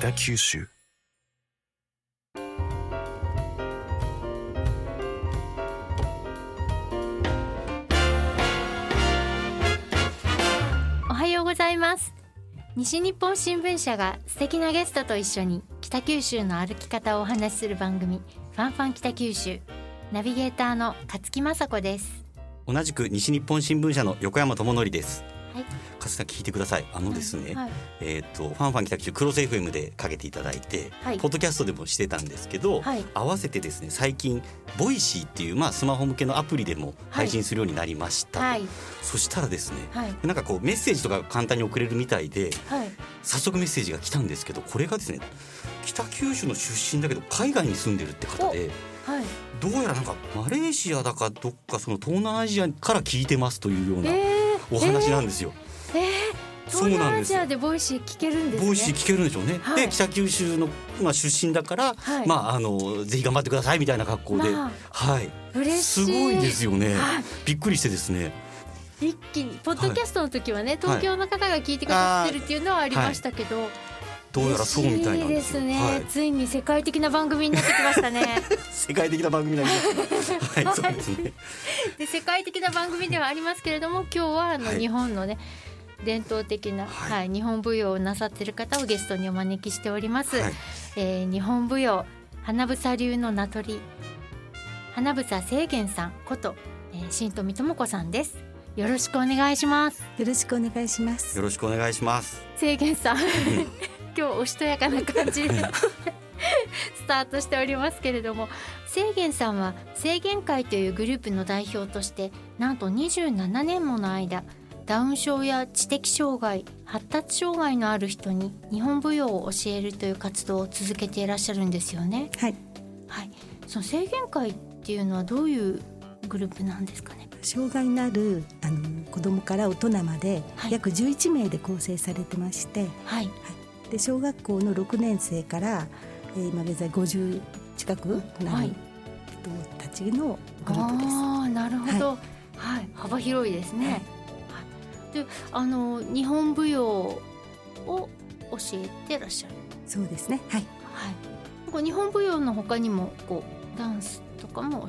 北九州。おはようございます。西日本新聞社が素敵なゲストと一緒に北九州の歩き方をお話しする番組ファンファン北九州。ナビゲーターの勝木雅子です。同じく西日本新聞社の横山智則です。はい聞いてください。あのですね、はい。えっ、とファンファン北九州クロス FM でかけていただいて、はい。ポッドキャストでもしてたんですけど、はい。合わせてですね最近 Voicy っていうまあスマホ向けのアプリでも配信するようになりましたそしたらですね、はい。なんかこうメッセージとか簡単に送れるみたいで、はい。早速メッセージが来たんですけど、これがですね北九州の出身だけど海外に住んでるって方で。はい。どうやらなんかマレーシアだかどっかその東南アジアから聞いてますというようなえー、お話なんですよ。えー、そう東なんですよ南アジアで Voicy 聞けるんですね Voicy聞けるんでしょうね。はいで北九州のまあ出身だから、はいまああのぜひ頑張ってくださいみたいな格好で、まあはい。嬉しいすごいですよねはい。びっくりしてですね。一気にポッドキャストの時はね、東京の方が聞いてくださってるっていうのはありましたけど、どうやらそうみたいですよ。嬉しいですね、はい。ついに世界的な番組になってきましたね 世界的な番組になりました。はい、そうですね。で世界的な番組ではありますけれども今日はあの、はい日本のね伝統的な、はいはい日本舞踊をなさっている方をゲストにお招きしております、はい。えー日本舞踊花房流の名取花房清源さんこと、えー、新富智子さんですよろしくお願いしますよろしくお願いしますよ。ろしくお願いします。清源さん 今日おしとやかな感じで スタートしておりますけれども清源さんは清源会というグループの代表としてなんと27年もの間ダウン症や知的障害発達障害のある人に日本舞踊を教えるという活動を続けていらっしゃるんですよね。はい。はい、その清源会っていうのはどういうグループなんですかね？障害のあるあの子供から大人まではい。約11名で構成されてまして、はい、で小学校の6年生から、えー今現在50近くなはい。る人たちのグループです。ああなるほど、はい、幅広いですね。はいはいで、あの日本舞踊を教えてらっしゃる。そうですね。はい。はい。なんか日本舞踊の他にもこうダンスとかも教えて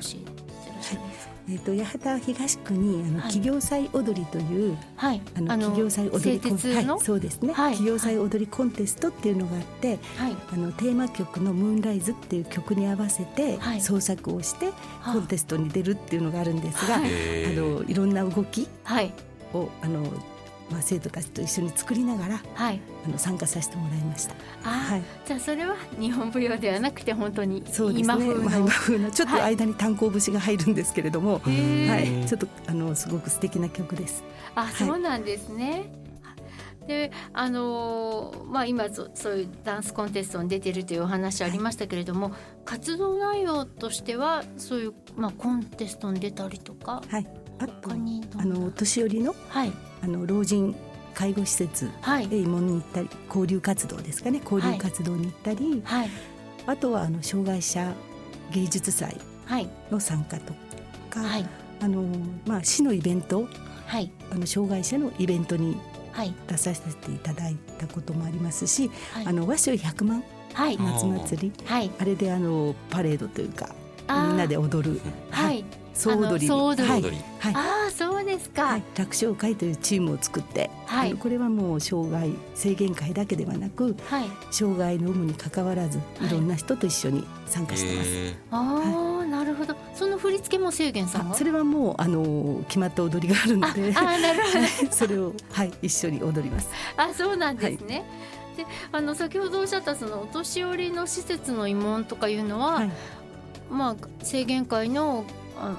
らっしゃるんですか？えっ、と八幡東区にあの、はい企業祭踊りというはい。あの企業祭踊り製鉄の、はい、そうですね、はい企業祭踊りコンテストっていうのがあって、はい。あのテーマ曲のムーンライズっていう曲に合わせてはい創作をしてはコンテストに出るっていうのがあるんですが、はいえあのいろんな動きはい。をあの、まあ、生徒たちと一緒に作りながらはい。あの参加させてもらいました。あー、はいじゃあそれは日本舞踊ではなくて本当にそうですね今風の。まあ、今風なちょっとはい間に炭鉱節が入るんですけれども、へーはい、ちょっとあのすごく素敵な曲です。あ、いそうなんですね。で、あのーまあ今そそういうダンスコンテストに出てるというお話ありましたけれども、活動内容としてはそういうまあコンテストに出たりとか、はい、あとあの年寄りのはい。あの老人介護施設はい。へ慰問に行ったり交流活動ですかね。交流活動に行ったり、はい。あとはあの障害者芸術祭はい。の参加とか、はい。あのまあ市のイベントはい。あの障害者のイベントにはい。出させていただいたこともありますし、はい。あの和紙百万はい。夏祭りはい。あれであのパレードというかみんなで踊る。はい総踊り総踊り。はい。はい。ああそうですか。はい、楽勝会というチームを作って、はい。これはもう障害制限会だけではなくはい。障害の有無に関わらずはい。いろんな人と一緒に参加してます。えああなるほど。その振り付けも制限さんそれはもうあの決まった踊りがあるのあであーなるほど。それをはい一緒に踊ります。あそうなんですね。であの先ほどおっしゃったそのお年寄りの施設の慰問とかいうのは、はい。まあ制限会のあ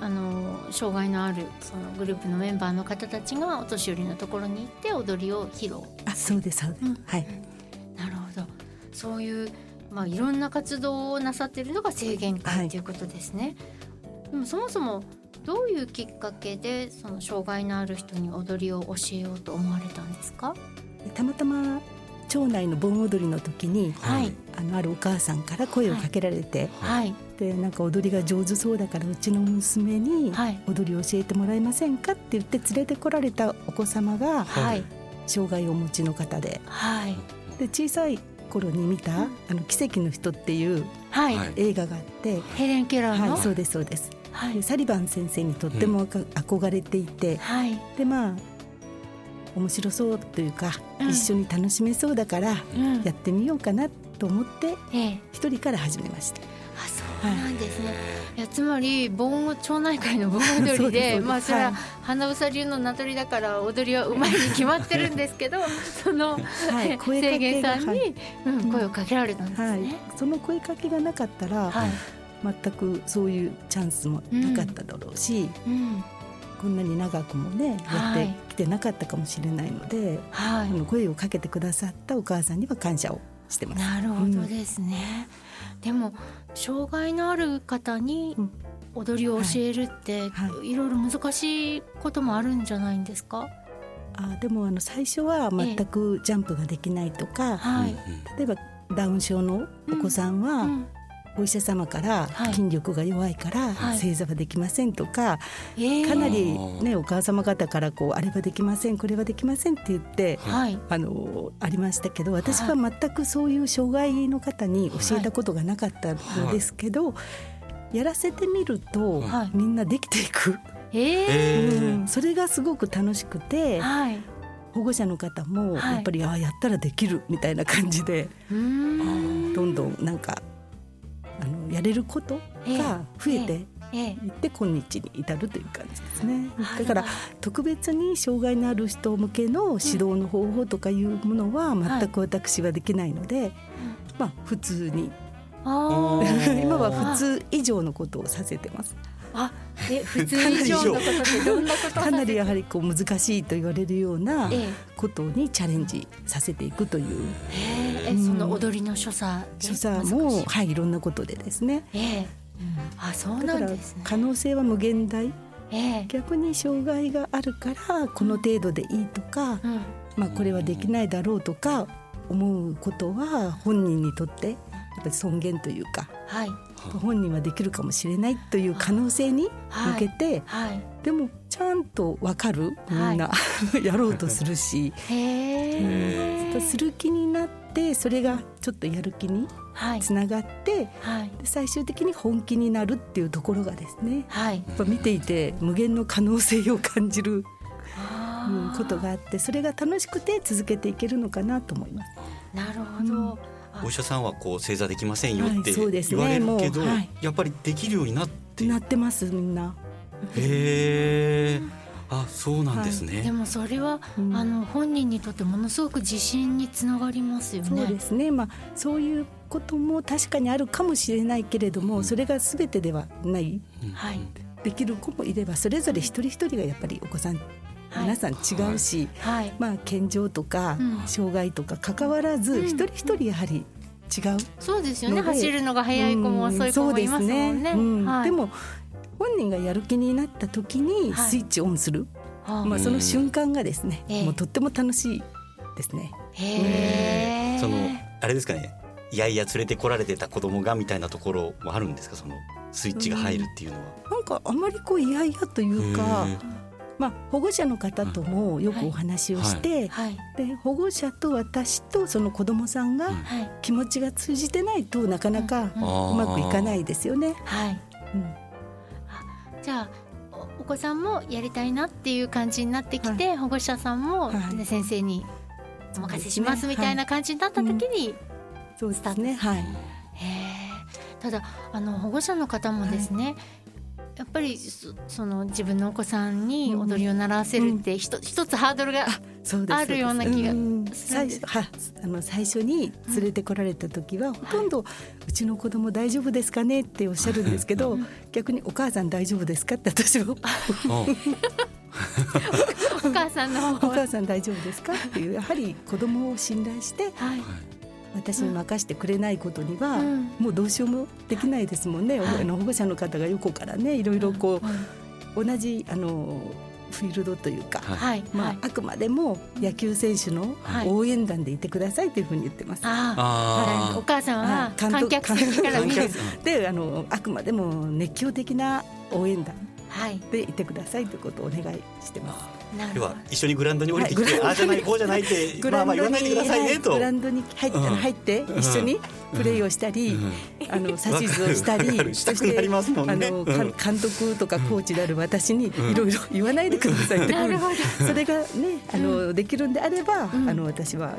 あの障害のあるそのグループのメンバーの方たちがお年寄りのところに行って踊りを披露。あそうですそうです。うん。はい。なるほど。そういう、まあ、いろんな活動をなさっているのが制限はい。会ということですね。でもそもそもどういうきっかけでその障害のある人に踊りを教えようと思われたんですか？たまたま町内の盆踊りの時にはい。あのあるお母さんから声をかけられて、はいでなんか踊りが上手そうだからうちの娘にはい。踊りを教えてもらえませんかって言って連れてこられたお子様がはい。障害をお持ちの方で。はい。で小さい頃に見た「あの奇跡の人」っていうはい、はい。映画があって、ヘレン・ケラーの、はい、そうですそうです、はい。でサリバン先生にとっても憧れていて、はい。でまあ面白そうというか、うん。一緒に楽しめそうだからうん。やってみようかなと思ってええ。一人から始めました。うなんですね、い、やつまり盆町内会の盆踊りで まあそれははい花房流の名取りだから踊りはうまいに決まってるんですけどその、はい。声か制限けがさんに、うん、声をかけられたんですね。はい、その声かけがなかったら、はい。全くそういうチャンスもなかっただろうし、うん。こんなに長くもねやはい。ってきてなかったかもしれないので、はい。あの声をかけてくださったお母さんには感謝をしてます。なるほどですね、でも障害のある方にうん。踊りを教えるって、、はい。ろいろ難しいこともあるんじゃないんですか？あでもあの最初は全くジャンプができないとか、はい、例えばダウン症のお子さんは、うんお医者様からはい。筋力が弱いからはい。正座はできませんとか、ええかなりねお母様方からこうあれはできませんこれはできませんって言ってはい。あのありましたけど私は全くそういう障害の方に教えたことがなかったのですけど、やらせてみると、はい。みんなできていく、えええー。うん。それがすごく楽しくてはい。保護者の方もはい。やっぱり、ああやったらできるみたいな感じで、うーん。どんどんなんかあのやれることが増えてええ。いって今日に至るという感じですね。あだから特別に障害のある人向けの指導の方法とかいうものは全く私はできないので、まあ普通に。今は普通以上のことをさせてます。あえ 普通以上のことってどんなこと？かなりやはりこう難しいと言われるようなええ。ことにチャレンジさせていくという。ええその踊りの所作で所作もいはいいろんなことでですね。ええ。あそうなんですね。可能性は無限大。ええ。逆に障害があるからこの程度でいいとか、うん。まあ、これはできないだろうとか思うことは本人にとってやっぱり尊厳というかはい。本人はできるかもしれないという可能性に向けて、はい。でもちゃんと分かるみんな、やろうとするし、へえする気になってそれがちょっとやる気にはい。つながってはい。で最終的に本気になるっていうところがですねはい。やっぱ見ていて無限の可能性を感じることがあってそれが楽しくて続けていけるのかなと思います。なるほど、あお医者さんはこう正座できませんよって言われるけど、もうはい。やっぱりできるようになって。なってますみんな。へえあそうなんですね、でもそれは、うん。あの本人にとってものすごく自信につながりますよね。そうですね、まあ、そういうことも確かにあるかもしれないけれども、それが全てではない。うん。はい。できる子もいればそれぞれ一人一人がやっぱりお子さん、はい皆さん違うし、はい。まあ、健常とか、うん。障害とか関わらず、うん。一人一人やはり違う。そうですよね。走るのが速い子も遅い子もいますもんね。そうですうん。はい。でも本人がやる気になった時にはい。スイッチオンする、はまあ、その瞬間がですね、ええ。もうとっても楽しいですね。へえ。そのあれですかね。いやいや連れてこられてた子供がみたいなところもあるんですか？そのスイッチが入るっていうのは。なんかあまりこう嫌々というかまあ、保護者の方ともよくお話をして、はい。で保護者と私とその子どもさんが気持ちが通じてないとなかなかうまくいかないですよね。はい。うん。じゃあおお子さんもやりたいなっていう感じになってきて、保護者さんも、はい。ね先生にお任せしますみたいな感じになった時に、そうですね。はい。ただあの保護者の方もですね、やっぱりそその自分のお子さんに踊りを習わせるってひと一つハードルが。あるような気が。ん。するあの最初に連れてこられた時は、ほとんどうちの子供大丈夫ですかねっておっしゃるんですけど、逆にお母さん大丈夫ですかって私はうん。お母さんのお母さん大丈夫ですかっていうやはり子供を信頼してはい、私に任してくれないことには、うん。もうどうしようもできないですもんね、はい。あの保護者の方が横からね。いろいろこう同じあのフィールドというか、はい。はい、まあはい、あくまでも野球選手のはい。応援団でいてくださいというふうに言ってます。ああ。あお母さんは観客席から見る。観客であのあくまでも熱狂的な応援団はい。でいてくださいということをお願いしてます。要は一緒にグラウンドに降りてきて、はいああじゃないこうじゃないってまあまあ言わないでくださいねと。グラウンドに入って,、うん。入って一緒にプレーをしたり、うん。あの指図をしたりしたくなりますもんね。あの監督とかコーチである私にいん。ろいろ言わないでくださいって、それがねあの、できるんであれば、うん。あの私は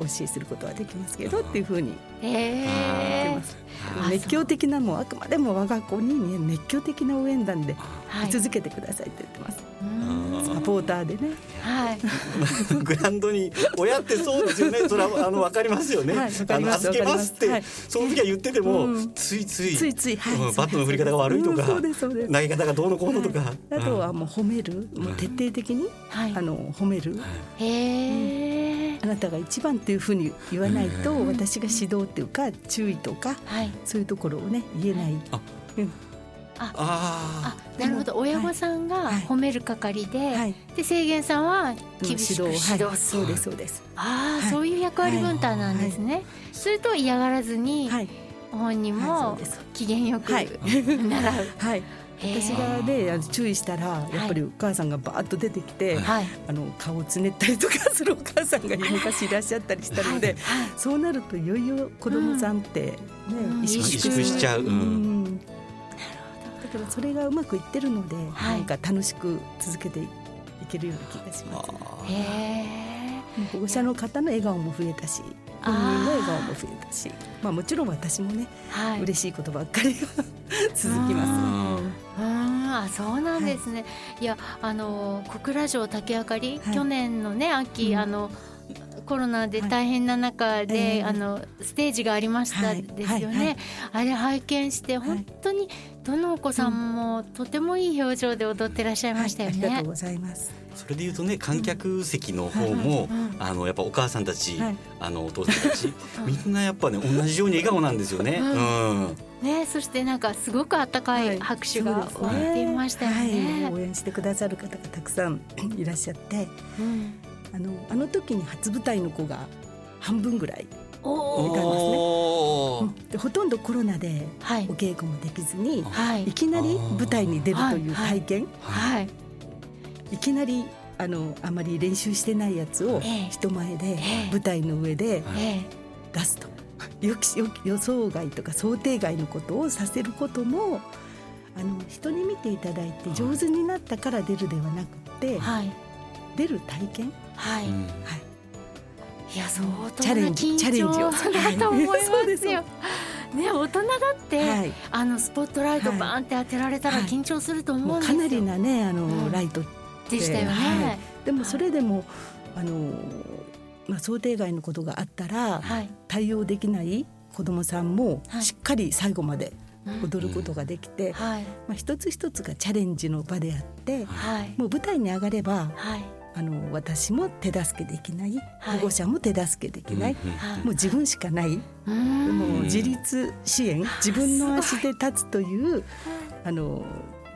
教えすることはできますけどっていうふうに言ってえます。あ熱狂的なもうあくまでも我が子にね熱狂的な応援団で続けてくださいって言ってます。うん。サポーターでね。はい。グラウンドに親ってそうですよね。それはあのわかりますよね。はいあの預けますって、わかりその時は言ってても、うん。ついついついつい、はい。うんバットの振り方が悪いとか、うんそうですそうです。投げ方がどうのこうのとか。はい。あとはもう褒める、もう徹底的に、はい。あの褒める、へえあなたが一番っていうふうに言わないと、うん。私が指導っていうか注意とかはい。そういうところをね言えない。あうんあああ。なるほど。はい親御さんがはい。褒める係で、はい、で制限さんは厳しく指導する、はい、そうですそうです。ああ、はい。そういう役割分担なんですね、すると嫌がらずにはい、本人もうです。機嫌よくはい。習う、はい、私がねあの注意したらやっぱりお母さんがバーッと出てきて、はい。あの顔をつねったりとかするお母さんが 昔いらっしゃったりしたので、はい。そうなるといよいよ子供さんってね、うん。萎縮しちゃう。うんんだからそれがうまくいってるので、はい。なんか楽しく続けていけるような気がします。保護者の方の笑顔も増えたし本人の笑顔も増えたしまあもちろん私もね、はい。嬉しいことばっかりが続きまうんあそうなんですね、い、やあの小倉城竹あかり、はい。去年のね秋、うん。あのコロナで大変な中で、ええ。あのステージがありましたはい。ですよね、はい。はい。あれ拝見して本当にどのお子さんもとてもいい表情で踊ってらっしゃいす。ましたよね。はい。ありがとう。ございます。それで言うとね観客席の方も、うん。あのやっぱお母さんたち、はい。あのお父さんたちみんなやっぱね同じように笑顔なんですよね。ううん。ねそしてなんかすごく温かい拍手がそうです湧いていましたよはい、ね。応援してくださる方がたくさんいらっしゃって。うんあのあの時に初舞台の子が半分ぐらい、でほとんどコロナではい。お稽古もできずにはい。いきなり舞台に出るという体験、はい。い。きなりあのあまり練習してないやつをええ。人前でええ。舞台の上でえ出すと、予想外とか想定外のことをさせることもあの人に見ていただいて上手になったから出るではなくて、えはい出る体験、はい、うん。はい、いや相当チャレンジな緊チャレンジを。張だと思いますす。よ。ね大人だって、はい、あのスポットライトはい。バーンって当てられたらはい。緊張すると思もうんですよ。うかなりなねあの、うん。ライトでしたよね。はい。でもそれでもあの、まあ、想定外のことがあったら、はい。対応できない子どもさんもはい。しっかり最後までうん。踊ることができて、はい。まあ、一つ一つがチャレンジの場であってはい。もう舞台に上がればはいあの私も手助けできない。はい。保護者も手助けできない、もう自分しかない、うーん。もう自立支援。自分の足で立つというあの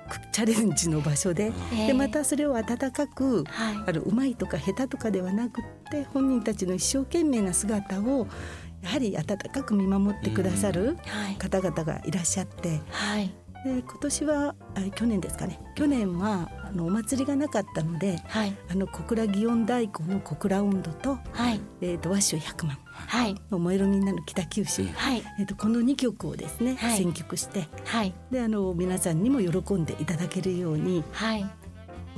くチャレンジの場所で。ええ。でまたそれを温かくはい。あのうまいとか下手とかではなくって本人たちの一生懸命な姿をやはり温かく見守ってくださるはい。方々がいらっしゃって。はいで今年はあ去年ですかね。去年はあのお祭りがなかったのではい。あの小倉祇園太鼓の小倉音頭と,、はい。えー、と和紙百万はい。の燃えるみんなの北九州、はい。えー、とこの2曲をですね、はい。選曲してはい。であの皆さんにも喜んでいただけるようにはい。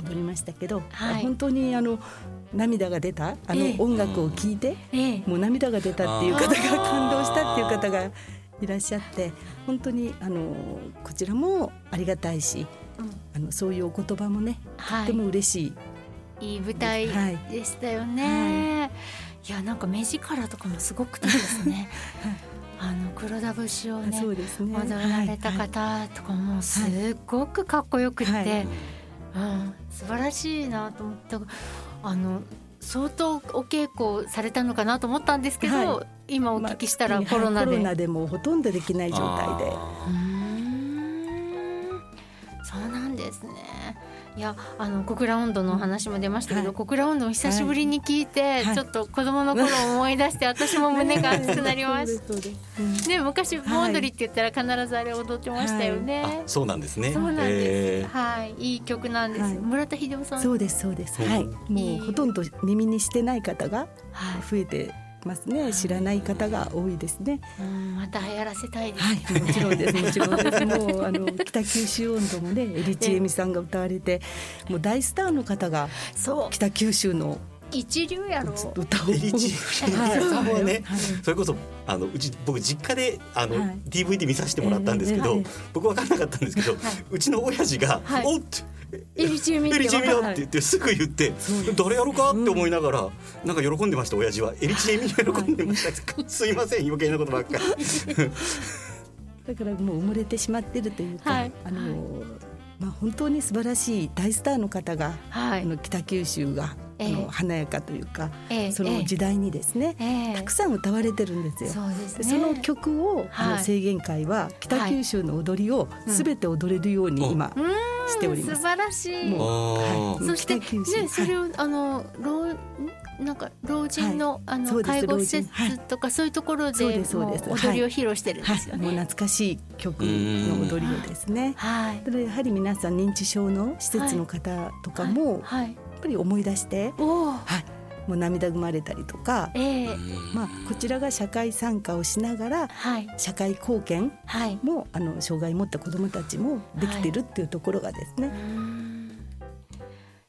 踊りましたけど、はい。本当にあの涙が出たあのええ。音楽を聴いて、ええ。もう涙が出たっていう方が感動したっていう方がいらっしゃって本当にあのこちらもありがたいしうん。あのそういうお言葉もねはい。とても嬉しい、いい舞台はい。でしたよね。い、やなんか目力とかもすごくてですね。あの黒田節をあねそうですね。踊られたはい方とかもすっごくかっこよくって、はい。うん、素晴らしいなと思ったあの相当お稽古されたのかなと思ったんですけど、は今お聞きしたらまあコロナで、はいコロナでもうほとんどできない状態で。うそうなんですね。いやあの小倉温度のお話も出ましたけど、はい。小倉温度を久しぶりに聞いて、はい。ちょっと子供の頃を思い出して 私も胸が熱くなりました。ね昔盆踊りって言ったら必ずあれ踊ってましたよね。あそうなんですね。そうなんです、はい。いい曲なんです、はい。村田秀夫さん。そうですそうです。う。んはい。いい。もうほとんど耳にしてない方がはい。増えてますね。知らない方が多いですね。うんまた流行らせたいです、はい、もちろんです。もちろんです。もうあの北九州温度もね、エリチエミさんが歌われて、もう大スターの方が北九州の一流やろ。歌を。エリチはいさんはね。はい。それこそあのうち僕実家であの、はい。DVD 見させてもらったんですけど、僕分からなかったんですけど、うちの親父が「はい。おっ!」エリチエミエリチエミだはいって言ってすぐ言って誰やろかって思いながらなんか喜んでました親父は。エリチエミ喜んでました。すいません余計なことばっかり。だからもう埋もれてしまってるというか、はい。あのまあ本当に素晴らしい大スターの方が、はい。あの北九州が、の華やかというか、ええその時代にですね、ええ。たくさん歌われてるんですよ。そその曲を、あはい。の制限会は北九州の踊りをうんすべて踊れるように今うん。しております。素晴らしい。はい。そしてねそれはい。をあの老ん？なんか老人のあの介護施設とかそういうところでもうですそうです。踊りを披露してるんですよはい、もうね。懐かしい曲の踊りをですね。はい。ただやはり皆さん認知症の施設の方とかも、はい。ぱり思い出して。はい、もう涙ぐまれたりとか、ええ。まあこちらが社会参加をしながらはい。社会貢献はい。もあの障害を持った子どもたちもできてるっていうところがですね、うーん。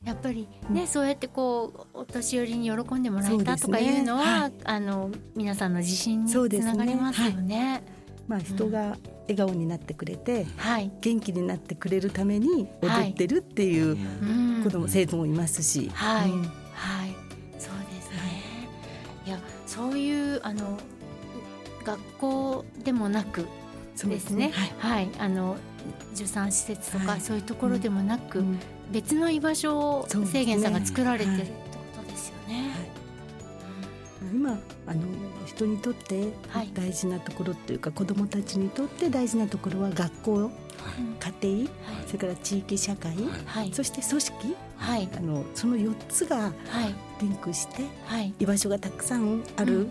やっぱりね、そうやってこうお年寄りに喜んでもらえたとかいうのはねはい。あの皆さんの自信につそうですね。ながりますよね。まあ人が笑顔になってくれてはい。元気になってくれるために踊ってるっていううん。子ども、生徒もいますし、はい、うん。はい、そうですね。いや、そういうあの学校でもなくそうですね。はい。はい、あの受産施設とか、はい。そういうところでもなく、うん。別の居場所を制限さんが作られてる。今あの人にとってはい。大事なところっていうか、子どもたちにとって大事なところは学校うん家庭はい。それから地域社会、はい。そして組織はい。あのその4つがはい。リンクしてはい。居場所がたくさんあるうん。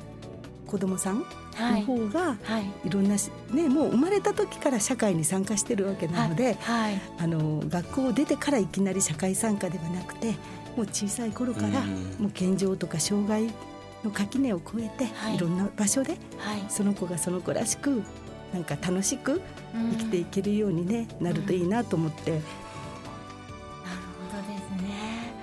子どもさんのはい。方が、はい。いろんなしねもう生まれた時から社会に参加してるわけなので、はい。あの学校を出てからいきなり社会参加ではなくてもう小さい頃からうん。もう健常とか障害の垣根を越えて、はい。い、ろんな場所ではい。その子がその子らしくなんか楽しく生きていけるように、ねなるといいなと思って、なるほどですね。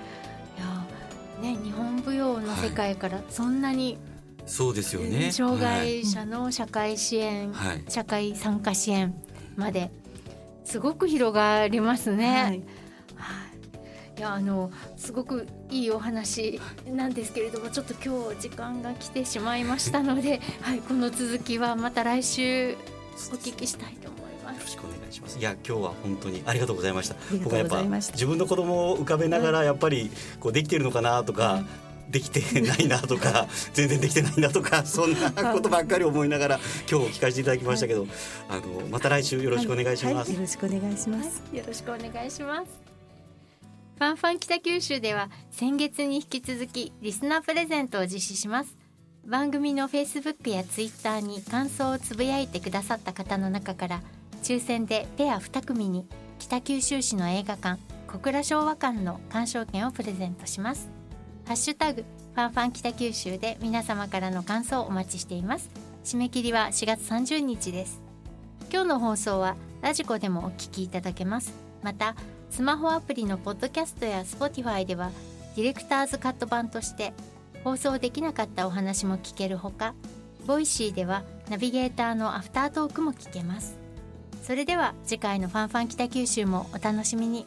いやね日本舞踊の世界からそんなにそうですよね。障害者の社会支援、はい。社会参加支援まですごく広がりますね。はいはいいやあのすごくいいお話なんですけれどもちょっと今日時間が来てしまいましたので、はい、この続きはまた来週お聞きしたいと思います。よろしくお願いします。いや今日は本当にありがとうございました。りがとう僕はやっぱございました自分の子供を浮かべながらやっぱりこうできてるのかなとか。はいできてないなとか 全然できてないなとかそんなことばっかり思いながら今日聞かせていただきましたけど、あのまた来週よろしくお願いします。はいよろしくお願いします。よろしくお願いします。ファンファン北九州では先月に引き続きリスナープレゼントを実施します。番組の Facebook や Twitter に感想をつぶやいてくださった方の中から抽選でペア2組に北九州市の映画館小倉昭和館の鑑賞券をプレゼントします。ハッシュタグファンファン北九州で皆様からの感想をお待ちしています。締め切りは4月30日です。今日の放送はラジコでもお聞きいただけますまたスマホアプリのポッドキャストや Spotify ではディレクターズカット版として放送できなかったお話も聞けるほか Voicy ではナビゲーターのアフタートークも聞けます。それでは次回のファンファン北九州もお楽しみに。